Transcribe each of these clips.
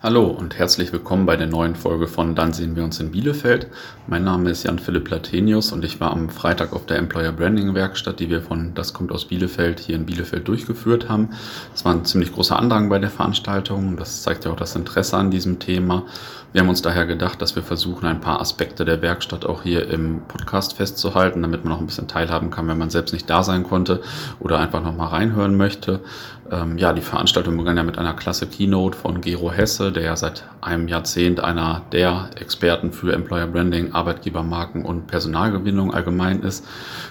Hallo und herzlich willkommen bei der neuen Folge von Dann sehen wir uns in Bielefeld. Mein Name ist Jan-Philipp Latenius und ich war am Freitag auf der Employer Branding Werkstatt, die wir von Das kommt aus Bielefeld hier in Bielefeld durchgeführt haben. Es war ein ziemlich großer Andrang bei der Veranstaltung. Das zeigt ja auch das Interesse an diesem Thema. Wir haben uns daher gedacht, dass wir versuchen, ein paar Aspekte der Werkstatt auch hier im Podcast festzuhalten, damit man noch ein bisschen teilhaben kann, wenn man selbst nicht da sein konnte oder einfach noch mal reinhören möchte. Ähm, ja, die Veranstaltung begann ja mit einer klasse Keynote von Gero Hesse, der ja seit einem Jahrzehnt einer der Experten für Employer Branding, Arbeitgebermarken und Personalgewinnung allgemein ist.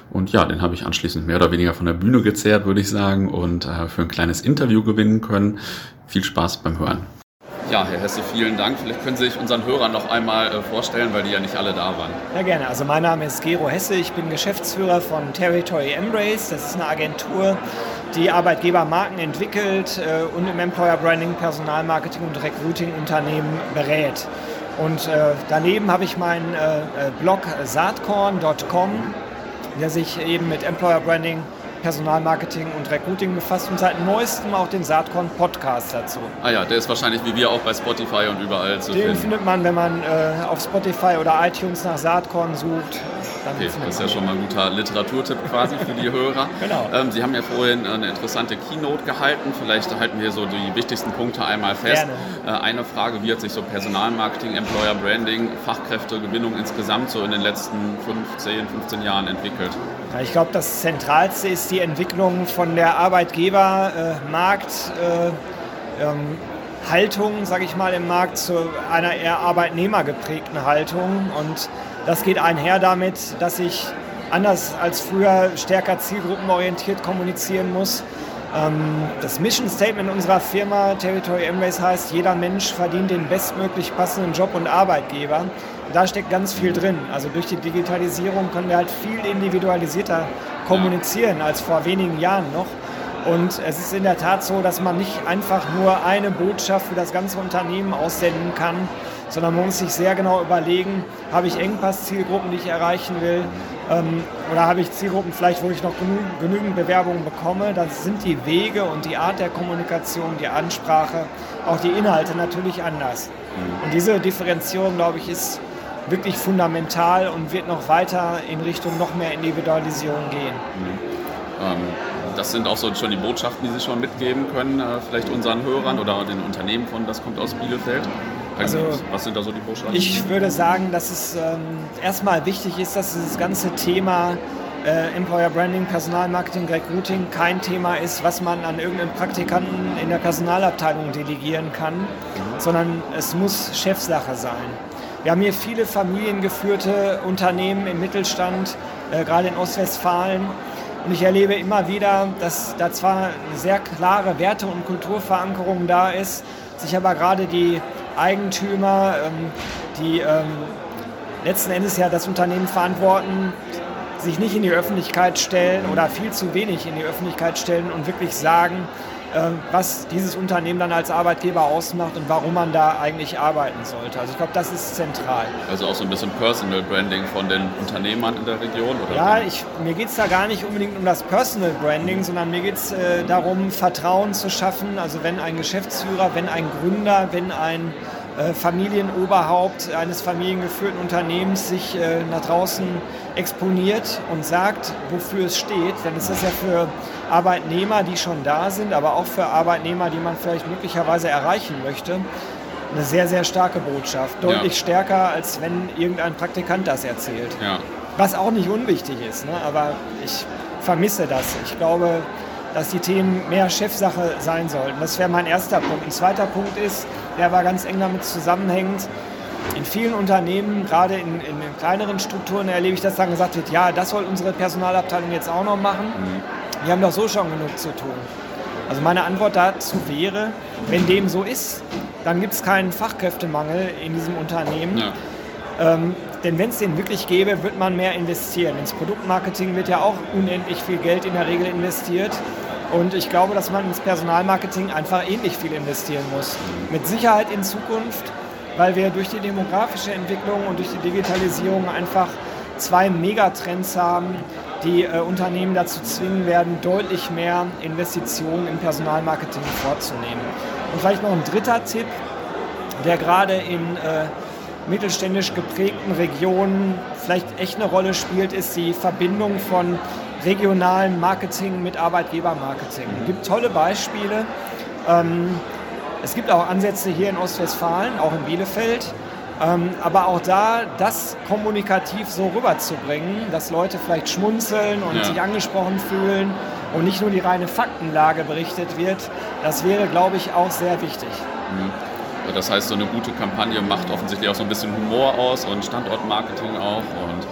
Und ja, den habe ich anschließend mehr oder weniger von der Bühne gezerrt, würde ich sagen, und äh, für ein kleines Interview gewinnen können. Viel Spaß beim Hören. Ja, Herr Hesse, vielen Dank. Vielleicht können Sie sich unseren Hörern noch einmal äh, vorstellen, weil die ja nicht alle da waren. Ja, gerne. Also mein Name ist Gero Hesse. Ich bin Geschäftsführer von Territory Embrace. Das ist eine Agentur, die Arbeitgebermarken entwickelt äh, und im Employer Branding, Personalmarketing und Recruiting Unternehmen berät. Und äh, daneben habe ich meinen Blog saatkorn.com, der sich eben mit Employer Branding Personalmarketing und Recruiting befasst und seit neuestem auch den Saatkorn Podcast dazu. Ah ja, der ist wahrscheinlich wie wir auch bei Spotify und überall zu den finden. Den findet man, wenn man äh, auf Spotify oder iTunes nach Saatkorn sucht. Okay, das ist ja schon mal ein guter Literaturtipp quasi für die Hörer. genau. Ähm, Sie haben ja vorhin eine interessante Keynote gehalten. Vielleicht halten wir so die wichtigsten Punkte einmal fest. Gerne. Äh, eine Frage, wie hat sich so Personalmarketing, Employer Branding, Fachkräftegewinnung insgesamt so in den letzten 15, 15 Jahren entwickelt? Ich glaube, das Zentralste ist die Entwicklung von der Arbeitgebermarkt. Äh, ähm, sage ich mal, im Markt zu einer eher arbeitnehmergeprägten Haltung. Und das geht einher damit, dass ich anders als früher stärker zielgruppenorientiert kommunizieren muss. Ähm, das Mission Statement unserer Firma Territory Embrace heißt, jeder Mensch verdient den bestmöglich passenden Job und Arbeitgeber. Da steckt ganz viel drin. Also durch die Digitalisierung können wir halt viel individualisierter kommunizieren als vor wenigen Jahren noch. Und es ist in der Tat so, dass man nicht einfach nur eine Botschaft für das ganze Unternehmen aussenden kann, sondern man muss sich sehr genau überlegen, habe ich Engpass-Zielgruppen, die ich erreichen will, ähm, oder habe ich Zielgruppen vielleicht, wo ich noch genü genügend Bewerbungen bekomme. Das sind die Wege und die Art der Kommunikation, die Ansprache, auch die Inhalte natürlich anders. Mhm. Und diese Differenzierung, glaube ich, ist wirklich fundamental und wird noch weiter in Richtung noch mehr Individualisierung gehen. Mhm. Ähm, das sind auch so schon die Botschaften, die Sie schon mitgeben können, äh, vielleicht unseren Hörern oder den Unternehmen von Das kommt aus Bielefeld. Also, was sind da so die Botschaften? Ich würde sagen, dass es ähm, erstmal wichtig ist, dass dieses ganze Thema äh, Employer Branding, Personalmarketing, Recruiting kein Thema ist, was man an irgendeinen Praktikanten in der Personalabteilung delegieren kann, mhm. sondern es muss Chefsache sein. Wir haben hier viele familiengeführte Unternehmen im Mittelstand, äh, gerade in Ostwestfalen. Und ich erlebe immer wieder, dass da zwar eine sehr klare Werte- und Kulturverankerung da ist, sich aber gerade die Eigentümer, ähm, die ähm, letzten Endes ja das Unternehmen verantworten, sich nicht in die Öffentlichkeit stellen oder viel zu wenig in die Öffentlichkeit stellen und wirklich sagen, was dieses Unternehmen dann als Arbeitgeber ausmacht und warum man da eigentlich arbeiten sollte. Also ich glaube, das ist zentral. Also auch so ein bisschen Personal Branding von den Unternehmern in der Region? Oder? Ja, ich, mir geht es da gar nicht unbedingt um das Personal Branding, sondern mir geht es äh, darum, Vertrauen zu schaffen. Also wenn ein Geschäftsführer, wenn ein Gründer, wenn ein äh, Familienoberhaupt eines familiengeführten Unternehmens sich äh, nach draußen exponiert und sagt, wofür es steht, dann ist das ja für Arbeitnehmer, die schon da sind, aber auch für Arbeitnehmer, die man vielleicht möglicherweise erreichen möchte, eine sehr, sehr starke Botschaft. Deutlich ja. stärker, als wenn irgendein Praktikant das erzählt. Ja. Was auch nicht unwichtig ist, ne? aber ich vermisse das. Ich glaube, dass die Themen mehr Chefsache sein sollten. Das wäre mein erster Punkt. Ein zweiter Punkt ist, der war ganz eng damit zusammenhängend. In vielen Unternehmen, gerade in, in kleineren Strukturen, erlebe ich, dass dann gesagt wird, ja, das soll unsere Personalabteilung jetzt auch noch machen. Mhm. Wir haben doch so schon genug zu tun. Also meine Antwort dazu wäre, wenn dem so ist, dann gibt es keinen Fachkräftemangel in diesem Unternehmen. Ja. Ähm, denn wenn es den wirklich gäbe, wird man mehr investieren. Ins Produktmarketing wird ja auch unendlich viel Geld in der Regel investiert. Und ich glaube, dass man ins Personalmarketing einfach ähnlich viel investieren muss. Mit Sicherheit in Zukunft, weil wir durch die demografische Entwicklung und durch die Digitalisierung einfach zwei Megatrends haben, die äh, Unternehmen dazu zwingen werden, deutlich mehr Investitionen im Personalmarketing vorzunehmen. Und vielleicht noch ein dritter Tipp. der gerade in äh, mittelständisch geprägten Regionen vielleicht echt eine Rolle spielt, ist die Verbindung von regionalen Marketing mit Arbeitgebermarketing. Es gibt tolle Beispiele. Ähm, es gibt auch Ansätze hier in Ostwestfalen, auch in Bielefeld. Ähm, aber auch da, das kommunikativ so rüberzubringen, dass Leute vielleicht schmunzeln und ja. sich angesprochen fühlen und nicht nur die reine Faktenlage berichtet wird, das wäre, glaube ich, auch sehr wichtig. Mhm. Das heißt, so eine gute Kampagne macht offensichtlich auch so ein bisschen Humor aus und Standortmarketing auch. Und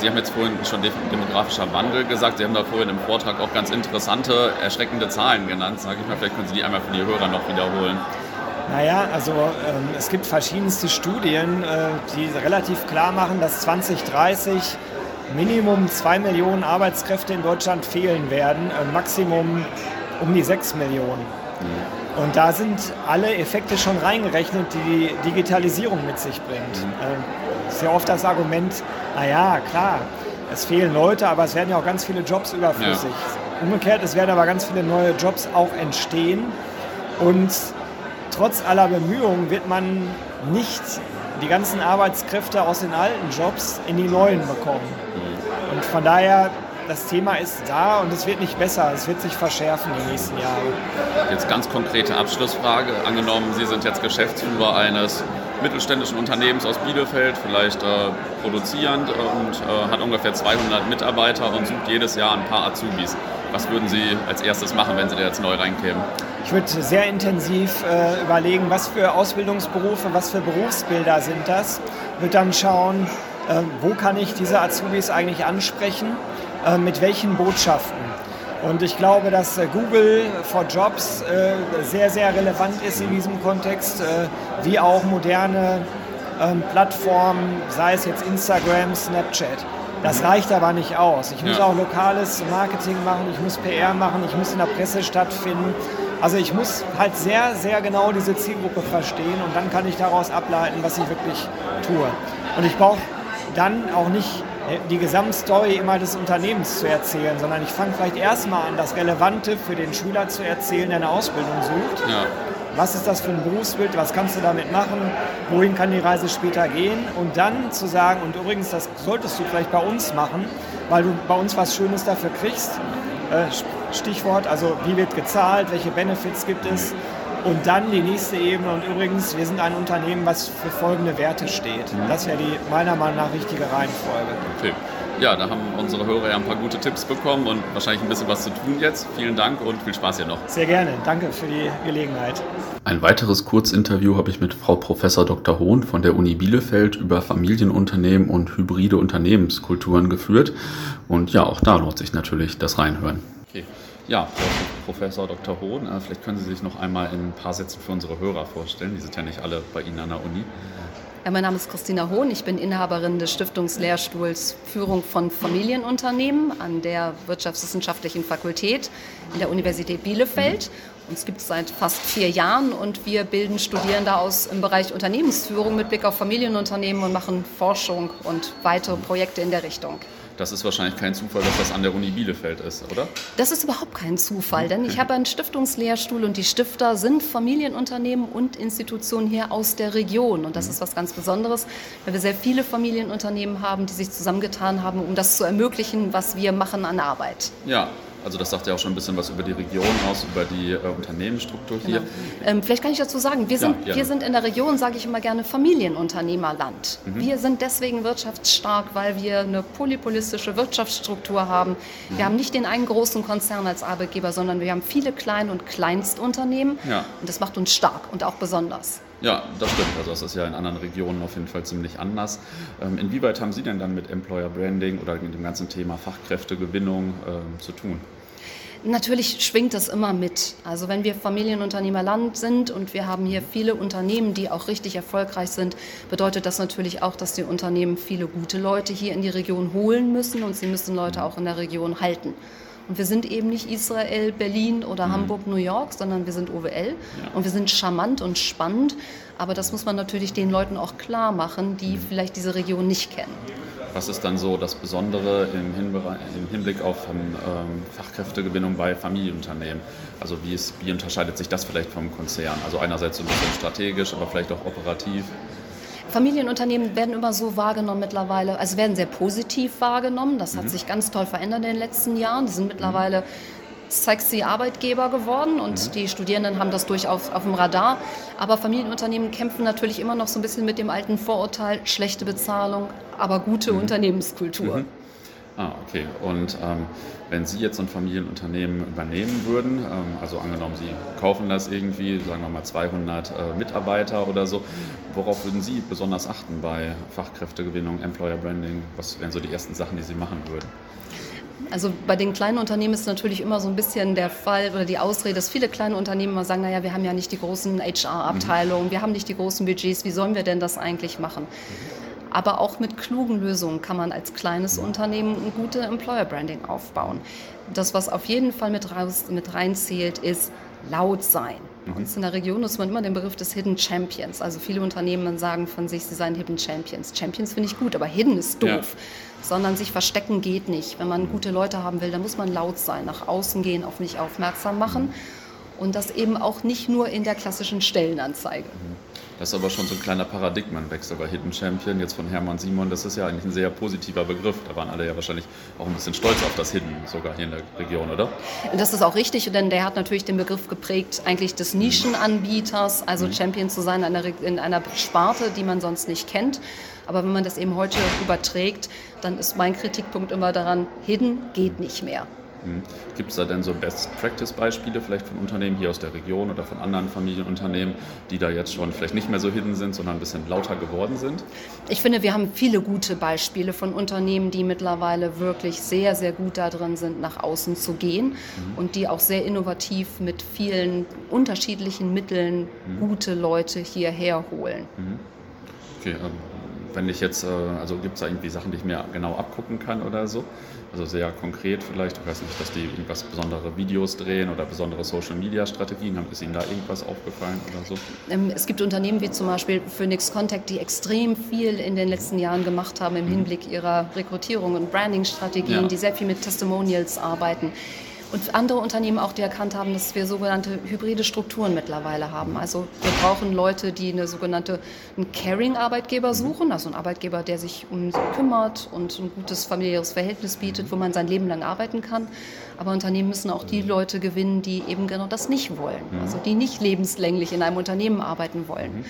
Sie haben jetzt vorhin schon demografischer Wandel gesagt. Sie haben da vorhin im Vortrag auch ganz interessante, erschreckende Zahlen genannt. Sage ich mal, vielleicht können Sie die einmal für die Hörer noch wiederholen. Naja, also ähm, es gibt verschiedenste Studien, äh, die relativ klar machen, dass 2030 Minimum 2 Millionen Arbeitskräfte in Deutschland fehlen werden, äh, Maximum um die 6 Millionen. Mhm. Und da sind alle Effekte schon reingerechnet, die die Digitalisierung mit sich bringt. Mhm. Äh, sehr oft das Argument, naja, klar, es fehlen Leute, aber es werden ja auch ganz viele Jobs überflüssig. Ja. Umgekehrt, es werden aber ganz viele neue Jobs auch entstehen. Und trotz aller Bemühungen wird man nicht die ganzen Arbeitskräfte aus den alten Jobs in die neuen bekommen. Mhm. Und von daher, das Thema ist da und es wird nicht besser, es wird sich verschärfen die nächsten Jahre. Jetzt ganz konkrete Abschlussfrage. Angenommen, Sie sind jetzt Geschäftsführer eines mittelständischen Unternehmens aus Bielefeld, vielleicht äh, produzierend und äh, hat ungefähr 200 Mitarbeiter und sucht jedes Jahr ein paar Azubis. Was würden Sie als erstes machen, wenn Sie da jetzt neu reinkämen? Ich würde sehr intensiv äh, überlegen, was für Ausbildungsberufe, was für Berufsbilder sind das. Ich würde dann schauen, äh, wo kann ich diese Azubis eigentlich ansprechen, äh, mit welchen Botschaften. Und ich glaube, dass äh, Google for Jobs äh, sehr, sehr relevant ist in diesem Kontext, äh, wie auch moderne ähm, Plattformen, sei es jetzt Instagram, Snapchat. Das reicht aber nicht aus. Ich muss ja. auch lokales Marketing machen, ich muss PR machen, ich muss in der Presse stattfinden. Also ich muss halt sehr, sehr genau diese Zielgruppe verstehen und dann kann ich daraus ableiten, was ich wirklich tue. Und ich brauche dann auch nicht die Gesamtstory immer des Unternehmens zu erzählen, sondern ich fange vielleicht erstmal an, das Relevante für den Schüler zu erzählen, der eine Ausbildung sucht. Ja. Was ist das für ein Berufsbild? Was kannst du damit machen? Wohin kann die Reise später gehen? Und dann zu sagen, und übrigens, das solltest du vielleicht bei uns machen, weil du bei uns was Schönes dafür kriegst. Äh, Stichwort, also wie wird gezahlt, welche Benefits gibt es? Und dann die nächste Ebene. Und übrigens, wir sind ein Unternehmen, was für folgende Werte steht. Mhm. Das wäre die meiner Meinung nach richtige Reihenfolge. Okay. Ja, da haben unsere Hörer ja ein paar gute Tipps bekommen und wahrscheinlich ein bisschen was zu tun jetzt. Vielen Dank und viel Spaß hier noch. Sehr gerne. Danke für die Gelegenheit. Ein weiteres Kurzinterview habe ich mit Frau Professor Dr. Hohn von der Uni Bielefeld über Familienunternehmen und hybride Unternehmenskulturen geführt. Und ja, auch da lohnt sich natürlich das Reinhören. Okay. Ja, Professor Dr. Hohn, äh, vielleicht können Sie sich noch einmal in ein paar Sätzen für unsere Hörer vorstellen. Die sind ja nicht alle bei Ihnen an der Uni. Ja, mein Name ist Christina Hohn. Ich bin Inhaberin des Stiftungslehrstuhls Führung von Familienunternehmen an der Wirtschaftswissenschaftlichen Fakultät in der Universität Bielefeld. Uns gibt es seit fast vier Jahren und wir bilden Studierende aus im Bereich Unternehmensführung mit Blick auf Familienunternehmen und machen Forschung und weitere Projekte in der Richtung. Das ist wahrscheinlich kein Zufall, dass das an der Uni Bielefeld ist, oder? Das ist überhaupt kein Zufall, denn ich habe einen Stiftungslehrstuhl und die Stifter sind Familienunternehmen und Institutionen hier aus der Region. Und das mhm. ist was ganz Besonderes, weil wir sehr viele Familienunternehmen haben, die sich zusammengetan haben, um das zu ermöglichen, was wir machen an Arbeit. Ja, also das sagt ja auch schon ein bisschen was über die Region aus, über die äh, Unternehmensstruktur hier. Genau. Ähm, vielleicht kann ich dazu sagen, wir sind, ja, wir sind in der Region, sage ich immer gerne, Familienunternehmerland. Mhm. Wir sind deswegen wirtschaftsstark, weil wir eine polypolistische Wirtschaftsstruktur haben. Mhm. Wir haben nicht den einen großen Konzern als Arbeitgeber, sondern wir haben viele Klein- und Kleinstunternehmen. Ja. Und das macht uns stark und auch besonders. Ja, das stimmt. Also das ist ja in anderen Regionen auf jeden Fall ziemlich anders. Ähm, inwieweit haben Sie denn dann mit Employer Branding oder mit dem ganzen Thema Fachkräftegewinnung äh, zu tun? Natürlich schwingt das immer mit. Also wenn wir Familienunternehmerland sind und wir haben hier viele Unternehmen, die auch richtig erfolgreich sind, bedeutet das natürlich auch, dass die Unternehmen viele gute Leute hier in die Region holen müssen und sie müssen Leute auch in der Region halten. Und wir sind eben nicht Israel, Berlin oder mhm. Hamburg, New York, sondern wir sind OWL ja. und wir sind charmant und spannend. Aber das muss man natürlich den Leuten auch klar machen, die mhm. vielleicht diese Region nicht kennen. Was ist dann so das Besondere im, Hinblick auf ähm, Fachkräftegewinnung bei Familienunternehmen? Also wie, ist, wie unterscheidet sich das vielleicht vom Konzern? Also einerseits so ein bisschen strategisch, aber vielleicht auch operativ. Familienunternehmen werden immer so wahrgenommen mittlerweile, also werden sehr positiv wahrgenommen. Das hat mhm. sich ganz toll verändert in den letzten Jahren. Die sind mittlerweile sexy Arbeitgeber geworden und mhm. die Studierenden haben das durchaus auf dem Radar. Aber Familienunternehmen kämpfen natürlich immer noch so ein bisschen mit dem alten Vorurteil, schlechte Bezahlung, aber gute mhm. Unternehmenskultur. Ah, okay. Und ähm, wenn Sie jetzt ein Familienunternehmen übernehmen würden, ähm, also angenommen, Sie kaufen das irgendwie, sagen wir mal 200 äh, Mitarbeiter oder so, worauf würden Sie besonders achten bei Fachkräftegewinnung, Employer Branding? Was wären so die ersten Sachen, die Sie machen würden? Also bei den kleinen Unternehmen ist natürlich immer so ein bisschen der Fall oder die Ausrede, dass viele kleine Unternehmen immer sagen, naja, wir haben ja nicht die großen HR-Abteilungen, mhm. wir haben nicht die großen Budgets, wie sollen wir denn das eigentlich machen? Mhm. Aber auch mit klugen Lösungen kann man als kleines Unternehmen ein gutes Employer Branding aufbauen. Das, was auf jeden Fall mit, raus, mit reinzählt, ist laut sein. Bei uns in der Region nutzt man immer den Begriff des Hidden Champions. Also viele Unternehmen sagen von sich, sie seien Hidden Champions. Champions finde ich gut, aber Hidden ist doof. Ja. Sondern sich verstecken geht nicht. Wenn man gute Leute haben will, dann muss man laut sein, nach außen gehen, auf mich aufmerksam machen. Und das eben auch nicht nur in der klassischen Stellenanzeige. Das ist aber schon so ein kleiner Paradigmenwechsel bei Hidden Champion, jetzt von Hermann Simon, das ist ja eigentlich ein sehr positiver Begriff. Da waren alle ja wahrscheinlich auch ein bisschen stolz auf das Hidden, sogar hier in der Region, oder? Das ist auch richtig, denn der hat natürlich den Begriff geprägt, eigentlich des Nischenanbieters, also mhm. Champion zu sein in einer, in einer Sparte, die man sonst nicht kennt. Aber wenn man das eben heute überträgt, dann ist mein Kritikpunkt immer daran, Hidden geht nicht mehr. Hm. Gibt es da denn so Best-Practice-Beispiele vielleicht von Unternehmen hier aus der Region oder von anderen Familienunternehmen, die da jetzt schon vielleicht nicht mehr so hidden sind, sondern ein bisschen lauter geworden sind? Ich finde, wir haben viele gute Beispiele von Unternehmen, die mittlerweile wirklich sehr, sehr gut darin sind, nach außen zu gehen mhm. und die auch sehr innovativ mit vielen unterschiedlichen Mitteln mhm. gute Leute hierher holen. Mhm. Okay, ähm, wenn ich jetzt, äh, also gibt es da irgendwie Sachen, die ich mir genau abgucken kann oder so? Also sehr konkret vielleicht, ich weiß nicht, dass die irgendwas besondere Videos drehen oder besondere Social-Media-Strategien haben. Ist Ihnen da irgendwas aufgefallen oder so? Ähm, es gibt Unternehmen wie zum Beispiel Phoenix Contact, die extrem viel in den letzten Jahren gemacht haben im mhm. Hinblick ihrer Rekrutierung und Branding-Strategien, ja. die sehr viel mit Testimonials arbeiten. Und andere Unternehmen auch, die erkannt haben, dass wir sogenannte hybride Strukturen mittlerweile haben. Also wir brauchen Leute, die eine sogenannte einen Caring-Arbeitgeber suchen, also einen Arbeitgeber, der sich um sie kümmert und ein gutes familiäres Verhältnis bietet, wo man sein Leben lang arbeiten kann. Aber Unternehmen müssen auch die Leute gewinnen, die eben genau das nicht wollen, also die nicht lebenslänglich in einem Unternehmen arbeiten wollen.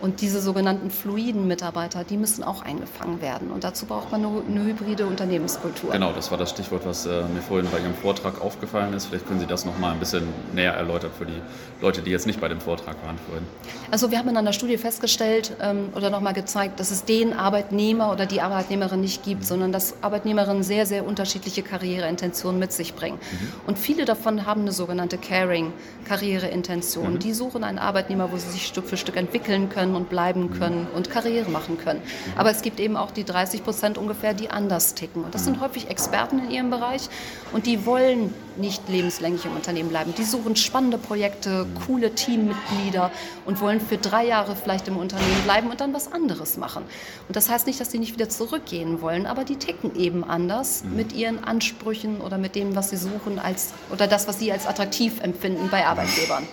Und diese sogenannten fluiden Mitarbeiter, die müssen auch eingefangen werden. Und dazu braucht man eine, eine hybride Unternehmenskultur. Genau, das war das Stichwort, was äh, mir vorhin bei Ihrem Vortrag aufgefallen ist. Vielleicht können Sie das noch mal ein bisschen näher erläutern für die Leute, die jetzt nicht bei dem Vortrag waren vorhin. Also wir haben in einer Studie festgestellt ähm, oder noch mal gezeigt, dass es den Arbeitnehmer oder die Arbeitnehmerin nicht gibt, mhm. sondern dass Arbeitnehmerinnen sehr, sehr unterschiedliche Karriereintentionen mit sich bringen. Mhm. Und viele davon haben eine sogenannte Caring-Karriereintention. Mhm. Die suchen einen Arbeitnehmer, wo sie sich Stück für Stück entwickeln können können und bleiben können und Karriere machen können. Aber es gibt eben auch die 30 Prozent ungefähr, die anders ticken. Und das sind häufig Experten in ihrem Bereich und die wollen nicht lebenslänglich im Unternehmen bleiben. Die suchen spannende Projekte, coole Teammitglieder und wollen für drei Jahre vielleicht im Unternehmen bleiben und dann was anderes machen. Und das heißt nicht, dass die nicht wieder zurückgehen wollen, aber die ticken eben anders mhm. mit ihren Ansprüchen oder mit dem, was sie suchen als oder das, was sie als attraktiv empfinden bei Arbeitgebern.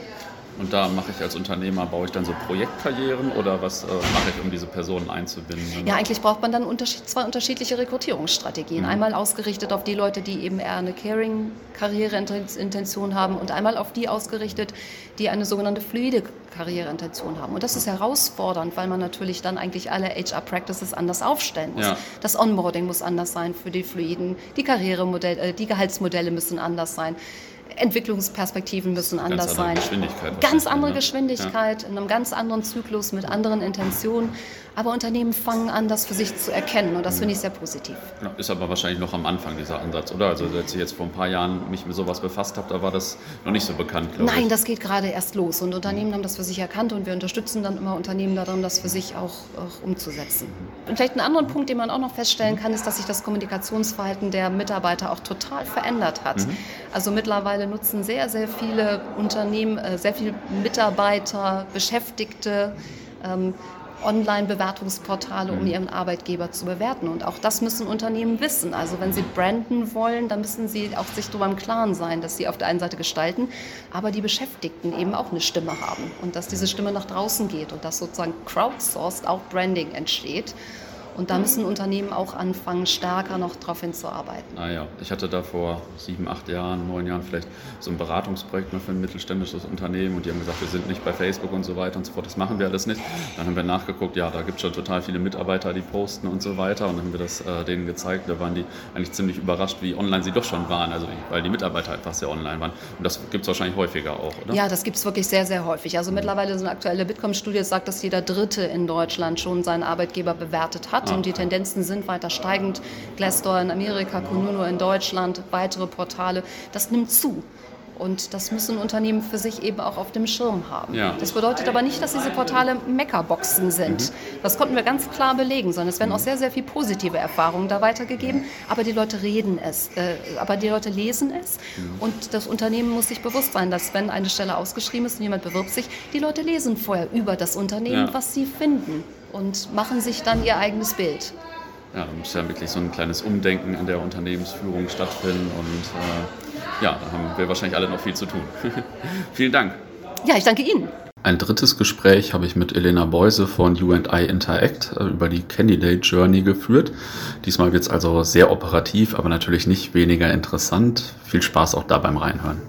Und da mache ich als Unternehmer, baue ich dann so Projektkarrieren oder was äh, mache ich, um diese Personen einzubinden? Ja, eigentlich braucht man dann unterschied zwei unterschiedliche Rekrutierungsstrategien. Mhm. Einmal ausgerichtet auf die Leute, die eben eher eine Caring-Karriereintention haben und einmal auf die ausgerichtet, die eine sogenannte fluide Karriereintention haben. Und das ist herausfordernd, weil man natürlich dann eigentlich alle HR-Practices anders aufstellen muss. Ja. Das Onboarding muss anders sein für die Fluiden, die Karrieremodelle, äh, die Gehaltsmodelle müssen anders sein. Entwicklungsperspektiven müssen anders sein. Ganz andere Geschwindigkeit, ja. in einem ganz anderen Zyklus mit anderen Intentionen. Aber Unternehmen fangen an, das für sich zu erkennen und das finde ich sehr positiv. Ja, ist aber wahrscheinlich noch am Anfang dieser Ansatz, oder? Also als ich jetzt vor ein paar Jahren mich mit sowas befasst habe, da war das noch nicht so bekannt, glaube Nein, ich. das geht gerade erst los und Unternehmen mhm. haben das für sich erkannt und wir unterstützen dann immer Unternehmen darin, das für sich auch, auch umzusetzen. Mhm. Und vielleicht einen anderen Punkt, den man auch noch feststellen kann, ist, dass sich das Kommunikationsverhalten der Mitarbeiter auch total verändert hat. Mhm. Also mittlerweile nutzen sehr, sehr viele Unternehmen, äh, sehr viele Mitarbeiter, Beschäftigte, ähm, Online-Bewertungsportale, um mhm. ihren Arbeitgeber zu bewerten. Und auch das müssen Unternehmen wissen. Also wenn sie branden wollen, dann müssen sie auch sich darüber im Klaren sein, dass sie auf der einen Seite gestalten, aber die Beschäftigten eben auch eine Stimme haben und dass diese Stimme nach draußen geht und dass sozusagen crowdsourced auch Branding entsteht. Und da müssen Unternehmen auch anfangen, stärker noch darauf hinzuarbeiten. Naja, ah ich hatte da vor sieben, acht Jahren, neun Jahren vielleicht so ein Beratungsprojekt noch für ein mittelständisches Unternehmen und die haben gesagt, wir sind nicht bei Facebook und so weiter und so fort, das machen wir alles nicht. Dann haben wir nachgeguckt, ja, da gibt es schon total viele Mitarbeiter, die posten und so weiter und dann haben wir das äh, denen gezeigt. Da waren die eigentlich ziemlich überrascht, wie online sie doch schon waren, also weil die Mitarbeiter einfach sehr online waren. Und das gibt es wahrscheinlich häufiger auch, oder? Ja, das gibt es wirklich sehr, sehr häufig. Also mittlerweile so eine aktuelle Bitkom-Studie sagt, dass jeder Dritte in Deutschland schon seinen Arbeitgeber bewertet hat. Ah. Und die Tendenzen sind weiter steigend. Glassdoor in Amerika, Kununu in Deutschland, weitere Portale. Das nimmt zu. Und das müssen Unternehmen für sich eben auch auf dem Schirm haben. Ja. Das bedeutet aber nicht, dass diese Portale Meckerboxen sind. Mhm. Das konnten wir ganz klar belegen, sondern es werden auch sehr, sehr viel positive Erfahrungen da weitergegeben. Aber die Leute reden es, äh, aber die Leute lesen es. Mhm. Und das Unternehmen muss sich bewusst sein, dass wenn eine Stelle ausgeschrieben ist und jemand bewirbt sich, die Leute lesen vorher über das Unternehmen, ja. was sie finden und machen sich dann ihr eigenes Bild. Ja, da muss ja wirklich so ein kleines Umdenken in der Unternehmensführung stattfinden und äh, ja, da haben wir wahrscheinlich alle noch viel zu tun. Vielen Dank. Ja, ich danke Ihnen. Ein drittes Gespräch habe ich mit Elena Beuse von UI Interact äh, über die Candidate Journey geführt. Diesmal wird es also sehr operativ, aber natürlich nicht weniger interessant. Viel Spaß auch da beim Reinhören.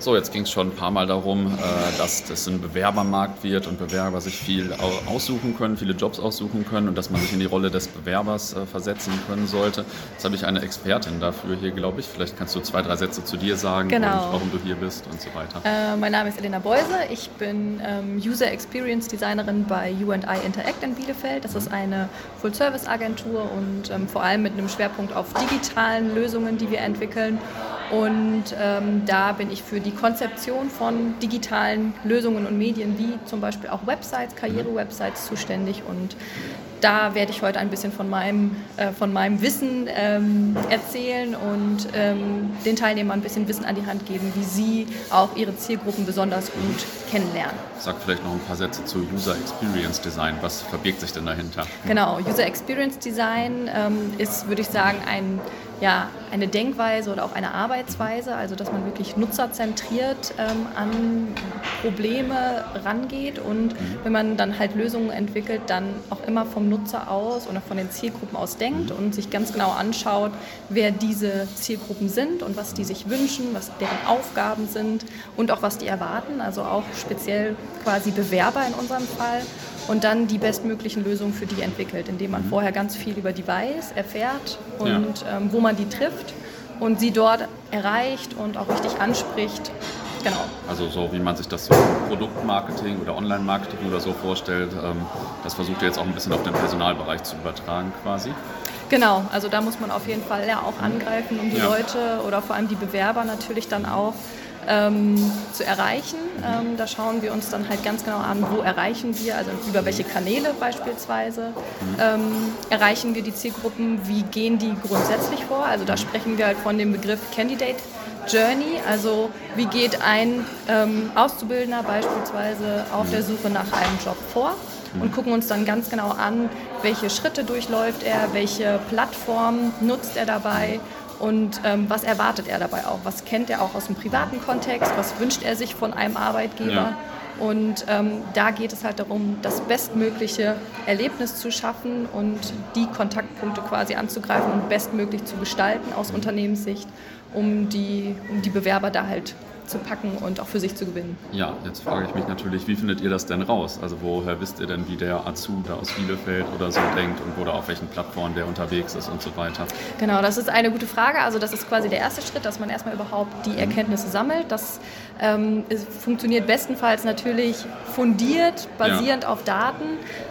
So, jetzt ging es schon ein paar Mal darum, äh, dass das ein Bewerbermarkt wird und Bewerber sich viel aussuchen können, viele Jobs aussuchen können und dass man sich in die Rolle des Bewerbers äh, versetzen können sollte. Jetzt habe ich eine Expertin dafür hier, glaube ich. Vielleicht kannst du zwei, drei Sätze zu dir sagen genau. und warum du hier bist und so weiter. Äh, mein Name ist Elena Beuse. Ich bin ähm, User Experience Designerin bei UI Interact in Bielefeld. Das ist eine Full-Service-Agentur und ähm, vor allem mit einem Schwerpunkt auf digitalen Lösungen, die wir entwickeln. Und ähm, da bin ich für die Konzeption von digitalen Lösungen und Medien wie zum Beispiel auch Websites, Karriere-Websites zuständig. Und da werde ich heute ein bisschen von meinem, äh, von meinem Wissen ähm, erzählen und ähm, den Teilnehmern ein bisschen Wissen an die Hand geben, wie sie auch ihre Zielgruppen besonders gut kennenlernen. Sag vielleicht noch ein paar Sätze zu User Experience Design. Was verbirgt sich denn dahinter? Genau, User Experience Design ähm, ist, würde ich sagen, ein ja, eine Denkweise oder auch eine Arbeitsweise, also dass man wirklich nutzerzentriert ähm, an Probleme rangeht und mhm. wenn man dann halt Lösungen entwickelt, dann auch immer vom Nutzer aus oder von den Zielgruppen aus denkt mhm. und sich ganz genau anschaut, wer diese Zielgruppen sind und was die sich wünschen, was deren Aufgaben sind und auch was die erwarten, also auch speziell quasi Bewerber in unserem Fall und dann die bestmöglichen Lösungen für die entwickelt, indem man mhm. vorher ganz viel über die weiß, erfährt und ja. ähm, wo man die trifft und sie dort erreicht und auch richtig anspricht. Genau. Also so wie man sich das so im Produktmarketing oder Online-Marketing oder so vorstellt, ähm, das versucht ihr jetzt auch ein bisschen auf den Personalbereich zu übertragen quasi. Genau, also da muss man auf jeden Fall ja auch angreifen, um die ja. Leute oder vor allem die Bewerber natürlich dann auch ähm, zu erreichen. Ähm, da schauen wir uns dann halt ganz genau an, wo erreichen wir, also über welche Kanäle beispielsweise ähm, erreichen wir die Zielgruppen, wie gehen die grundsätzlich vor. Also da sprechen wir halt von dem Begriff Candidate Journey, also wie geht ein ähm, Auszubildender beispielsweise auf der Suche nach einem Job vor? Und gucken uns dann ganz genau an, welche Schritte durchläuft er, welche Plattform nutzt er dabei und ähm, was erwartet er dabei auch? Was kennt er auch aus dem privaten Kontext? Was wünscht er sich von einem Arbeitgeber? Ja. Und ähm, da geht es halt darum, das bestmögliche Erlebnis zu schaffen und die Kontaktpunkte quasi anzugreifen und bestmöglich zu gestalten aus Unternehmenssicht, um die, um die Bewerber da halt zu packen und auch für sich zu gewinnen. Ja, jetzt frage ich mich natürlich, wie findet ihr das denn raus? Also woher wisst ihr denn, wie der Azu da aus Bielefeld oder so denkt und wo da auf welchen Plattformen der unterwegs ist und so weiter? Genau, das ist eine gute Frage. Also das ist quasi der erste Schritt, dass man erstmal überhaupt die mhm. Erkenntnisse sammelt. Das ähm, funktioniert bestenfalls natürlich fundiert, basierend ja. auf Daten,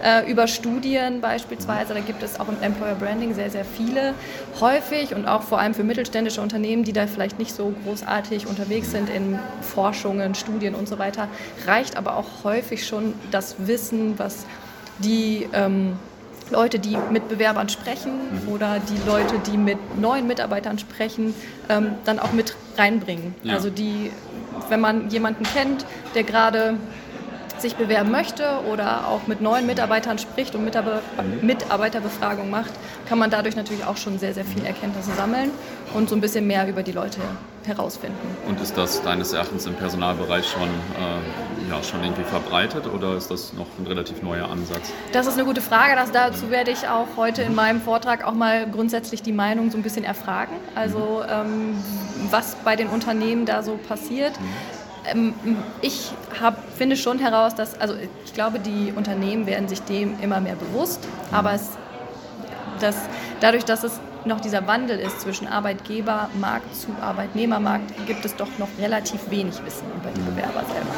äh, über Studien beispielsweise. Da gibt es auch im Employer Branding sehr, sehr viele. Häufig und auch vor allem für mittelständische Unternehmen, die da vielleicht nicht so großartig unterwegs sind in Forschungen, Studien und so weiter, reicht aber auch häufig schon das Wissen, was die ähm, Leute, die mit Bewerbern sprechen mhm. oder die Leute, die mit neuen Mitarbeitern sprechen, ähm, dann auch mit reinbringen. Ja. Also die, wenn man jemanden kennt, der gerade sich bewerben möchte oder auch mit neuen Mitarbeitern spricht und Mitarbeiterbefragung macht, kann man dadurch natürlich auch schon sehr, sehr viel Erkenntnisse sammeln und so ein bisschen mehr über die Leute herausfinden. Und ist das deines Erachtens im Personalbereich schon, äh, ja, schon irgendwie verbreitet oder ist das noch ein relativ neuer Ansatz? Das ist eine gute Frage. Das, dazu werde ich auch heute in meinem Vortrag auch mal grundsätzlich die Meinung so ein bisschen erfragen. Also ähm, was bei den Unternehmen da so passiert. Ähm, ich hab, finde schon heraus, dass, also ich glaube, die Unternehmen werden sich dem immer mehr bewusst, aber es, das, dadurch, dass es noch dieser Wandel ist zwischen Arbeitgebermarkt zu Arbeitnehmermarkt, gibt es doch noch relativ wenig Wissen über die Bewerber selber.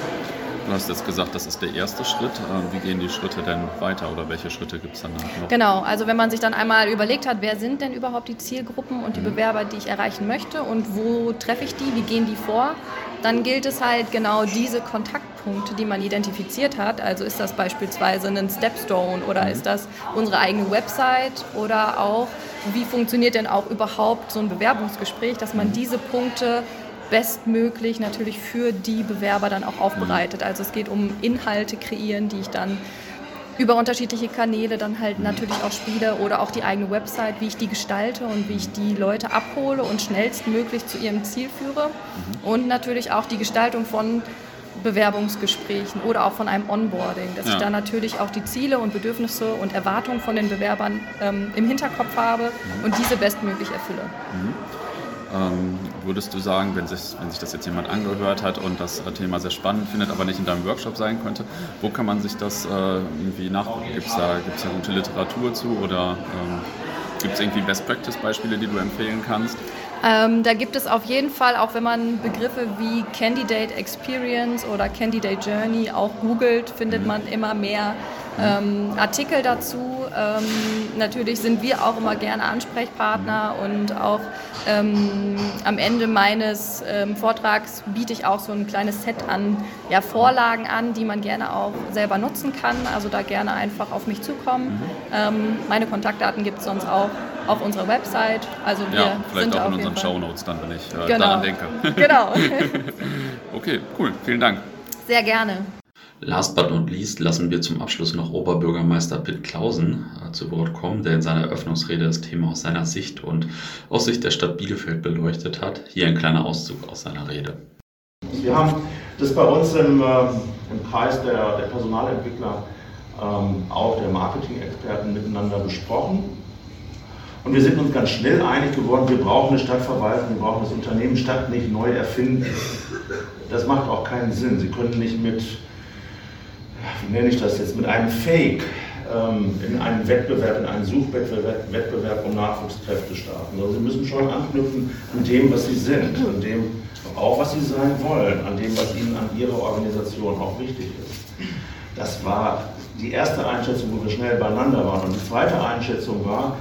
Du hast jetzt gesagt, das ist der erste Schritt. Ähm, wie gehen die Schritte denn weiter oder welche Schritte gibt es dann noch? Genau, also wenn man sich dann einmal überlegt hat, wer sind denn überhaupt die Zielgruppen und die mhm. Bewerber, die ich erreichen möchte und wo treffe ich die, wie gehen die vor, dann gilt es halt genau diese Kontaktpunkte, die man identifiziert hat. Also ist das beispielsweise ein Stepstone oder mhm. ist das unsere eigene Website oder auch, wie funktioniert denn auch überhaupt so ein Bewerbungsgespräch, dass man mhm. diese Punkte bestmöglich natürlich für die Bewerber dann auch aufbereitet. Mhm. Also es geht um Inhalte kreieren, die ich dann über unterschiedliche Kanäle dann halt natürlich auch spiele oder auch die eigene Website, wie ich die gestalte und wie ich die Leute abhole und schnellstmöglich zu ihrem Ziel führe. Mhm. Und natürlich auch die Gestaltung von Bewerbungsgesprächen oder auch von einem Onboarding, dass ja. ich da natürlich auch die Ziele und Bedürfnisse und Erwartungen von den Bewerbern ähm, im Hinterkopf habe mhm. und diese bestmöglich erfülle. Mhm. Ähm, würdest du sagen, wenn sich, wenn sich das jetzt jemand angehört hat und das Thema sehr spannend findet, aber nicht in deinem Workshop sein könnte, wo kann man sich das äh, irgendwie nachgucken? Gibt es da, gibt's da gute Literatur zu oder ähm, gibt es irgendwie Best-Practice-Beispiele, die du empfehlen kannst? Ähm, da gibt es auf jeden Fall, auch wenn man Begriffe wie Candidate Experience oder Candidate Journey auch googelt, findet mhm. man immer mehr ähm, Artikel dazu. Ähm, natürlich sind wir auch immer gerne Ansprechpartner und auch ähm, am Ende meines ähm, Vortrags biete ich auch so ein kleines Set an ja, Vorlagen an, die man gerne auch selber nutzen kann. Also da gerne einfach auf mich zukommen. Mhm. Ähm, meine Kontaktdaten gibt es sonst auch auf unserer Website. Also wir ja, vielleicht sind auch in unseren Shownotes dann, wenn ich äh, genau. daran denke. Genau. okay, cool. Vielen Dank. Sehr gerne. Last but not least lassen wir zum Abschluss noch Oberbürgermeister Pitt Clausen äh, zu Wort kommen, der in seiner Eröffnungsrede das Thema aus seiner Sicht und aus Sicht der Stadt Bielefeld beleuchtet hat. Hier ein kleiner Auszug aus seiner Rede. Wir haben das bei uns im, äh, im Kreis der, der Personalentwickler, ähm, auch der Marketing-Experten miteinander besprochen. Und wir sind uns ganz schnell einig geworden, wir brauchen eine Stadtverwaltung, wir brauchen das Unternehmen Stadt nicht neu erfinden. Das macht auch keinen Sinn. Sie können nicht mit wie nenne ich das jetzt, mit einem Fake ähm, in einen Wettbewerb, in einen Suchwettbewerb Wettbewerb um Nachwuchskräfte starten. Also Sie müssen schon anknüpfen an dem, was Sie sind, an dem auch, was Sie sein wollen, an dem, was Ihnen an Ihrer Organisation auch wichtig ist. Das war die erste Einschätzung, wo wir schnell beieinander waren. Und die zweite Einschätzung war,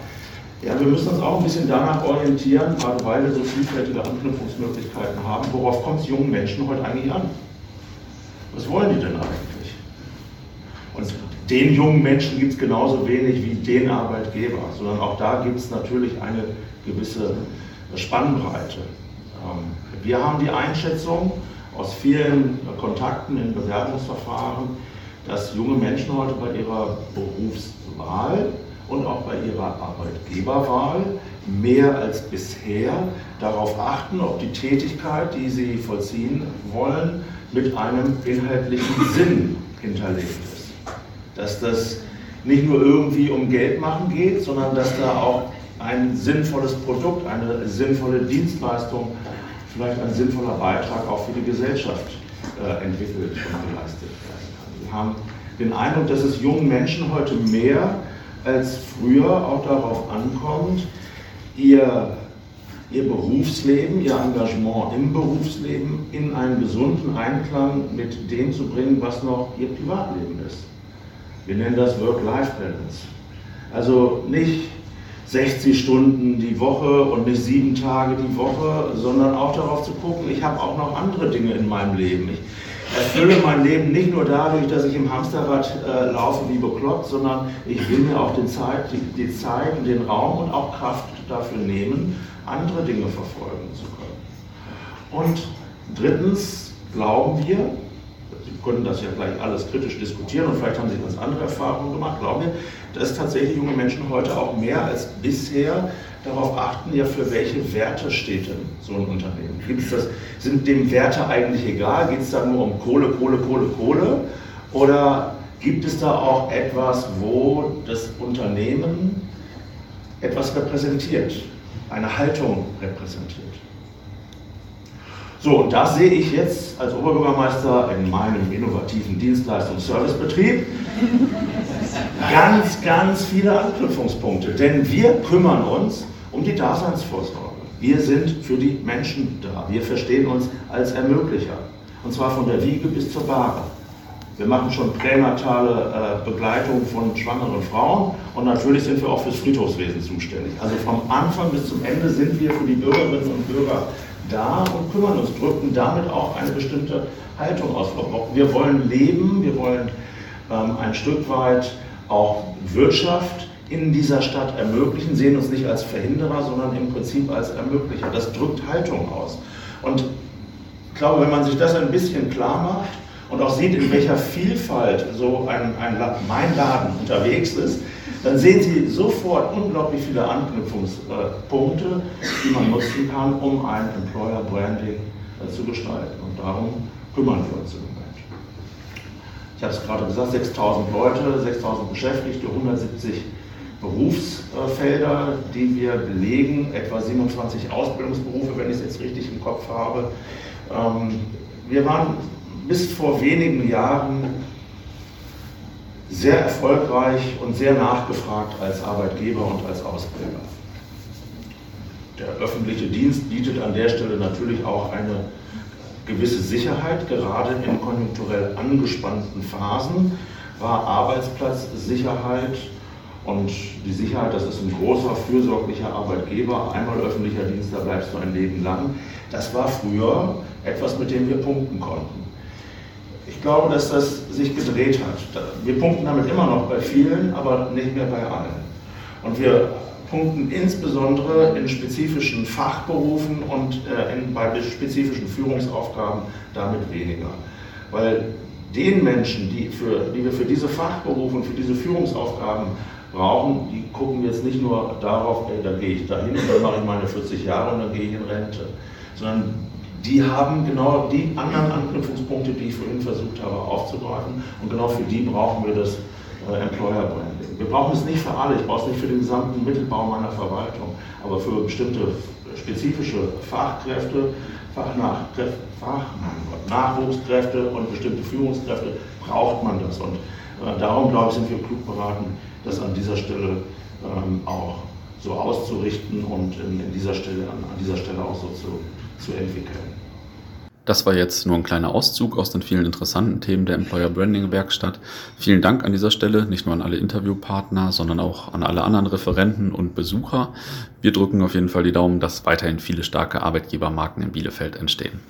ja, wir müssen uns auch ein bisschen danach orientieren, gerade weil wir so vielfältige Anknüpfungsmöglichkeiten haben, worauf kommt es jungen Menschen heute eigentlich an? Was wollen die denn eigentlich? Und den jungen Menschen gibt es genauso wenig wie den Arbeitgeber, sondern auch da gibt es natürlich eine gewisse Spannbreite. Ähm, wir haben die Einschätzung aus vielen Kontakten in Bewerbungsverfahren, dass junge Menschen heute bei ihrer Berufswahl und auch bei ihrer Arbeitgeberwahl mehr als bisher darauf achten, ob die Tätigkeit, die sie vollziehen wollen, mit einem inhaltlichen Sinn hinterlegt ist dass das nicht nur irgendwie um Geld machen geht, sondern dass da auch ein sinnvolles Produkt, eine sinnvolle Dienstleistung, vielleicht ein sinnvoller Beitrag auch für die Gesellschaft äh, entwickelt und geleistet werden kann. Wir haben den Eindruck, dass es jungen Menschen heute mehr als früher auch darauf ankommt, ihr, ihr Berufsleben, ihr Engagement im Berufsleben in einen gesunden Einklang mit dem zu bringen, was noch ihr Privatleben ist. Wir nennen das Work-Life-Balance. Also nicht 60 Stunden die Woche und nicht sieben Tage die Woche, sondern auch darauf zu gucken, ich habe auch noch andere Dinge in meinem Leben. Ich erfülle mein Leben nicht nur dadurch, dass ich im Hamsterrad äh, laufe wie bekloppt, sondern ich will mir auch die Zeit, die, die Zeit und den Raum und auch Kraft dafür nehmen, andere Dinge verfolgen zu können. Und drittens glauben wir, Sie können das ja gleich alles kritisch diskutieren und vielleicht haben Sie ganz andere Erfahrungen gemacht. Glauben wir, dass tatsächlich junge Menschen heute auch mehr als bisher darauf achten, ja, für welche Werte steht denn so ein Unternehmen? Gibt's das, sind dem Werte eigentlich egal? Geht es da nur um Kohle, Kohle, Kohle, Kohle? Oder gibt es da auch etwas, wo das Unternehmen etwas repräsentiert, eine Haltung repräsentiert? So, und da sehe ich jetzt als Oberbürgermeister in meinem innovativen Dienstleistungsservicebetrieb ganz, ganz viele Anknüpfungspunkte. Denn wir kümmern uns um die Daseinsvorsorge. Wir sind für die Menschen da. Wir verstehen uns als Ermöglicher. Und zwar von der Wiege bis zur Bahre. Wir machen schon pränatale äh, Begleitung von schwangeren Frauen und natürlich sind wir auch fürs Friedhofswesen zuständig. Also vom Anfang bis zum Ende sind wir für die Bürgerinnen und Bürger da und kümmern uns, drücken damit auch eine bestimmte Haltung aus. Wir wollen leben, wir wollen ähm, ein Stück weit auch Wirtschaft in dieser Stadt ermöglichen, sehen uns nicht als Verhinderer, sondern im Prinzip als Ermöglicher. Das drückt Haltung aus. Und ich glaube, wenn man sich das ein bisschen klar macht und auch sieht, in welcher Vielfalt so ein, ein mein Laden unterwegs ist, dann sehen Sie sofort unglaublich viele Anknüpfungspunkte, die man nutzen kann, um ein Employer Branding äh, zu gestalten. Und darum kümmern wir uns im Moment. Ich habe es gerade gesagt, 6000 Leute, 6000 Beschäftigte, 170 Berufsfelder, die wir belegen, etwa 27 Ausbildungsberufe, wenn ich es jetzt richtig im Kopf habe. Ähm, wir waren bis vor wenigen Jahren sehr erfolgreich und sehr nachgefragt als Arbeitgeber und als Ausbilder. Der öffentliche Dienst bietet an der Stelle natürlich auch eine gewisse Sicherheit, gerade in konjunkturell angespannten Phasen war Arbeitsplatzsicherheit und die Sicherheit, das ist ein großer, fürsorglicher Arbeitgeber, einmal öffentlicher Dienst, da bleibst du ein Leben lang. Das war früher etwas, mit dem wir punkten konnten. Ich glaube, dass das sich gedreht hat. Wir punkten damit immer noch bei vielen, aber nicht mehr bei allen. Und wir punkten insbesondere in spezifischen Fachberufen und äh, in, bei spezifischen Führungsaufgaben damit weniger. Weil den Menschen, die, für, die wir für diese Fachberufe und für diese Führungsaufgaben brauchen, die gucken jetzt nicht nur darauf, ey, da gehe ich dahin dann mache ich meine 40 Jahre und dann gehe ich in Rente, sondern die haben genau die anderen Anknüpfungspunkte, die ich vorhin versucht habe aufzugreifen und genau für die brauchen wir das äh, Employer Branding. Wir brauchen es nicht für alle, ich brauche es nicht für den gesamten Mittelbau meiner Verwaltung, aber für bestimmte spezifische Fachkräfte, Fachnachkräfte, Fach, Nachwuchskräfte und bestimmte Führungskräfte braucht man das. Und äh, darum, glaube ich, sind wir klug beraten, das an dieser Stelle ähm, auch so auszurichten und in dieser Stelle, an, an, dieser Stelle auch so zu, zu entwickeln. Das war jetzt nur ein kleiner Auszug aus den vielen interessanten Themen der Employer Branding Werkstatt. Vielen Dank an dieser Stelle, nicht nur an alle Interviewpartner, sondern auch an alle anderen Referenten und Besucher. Wir drücken auf jeden Fall die Daumen, dass weiterhin viele starke Arbeitgebermarken in Bielefeld entstehen.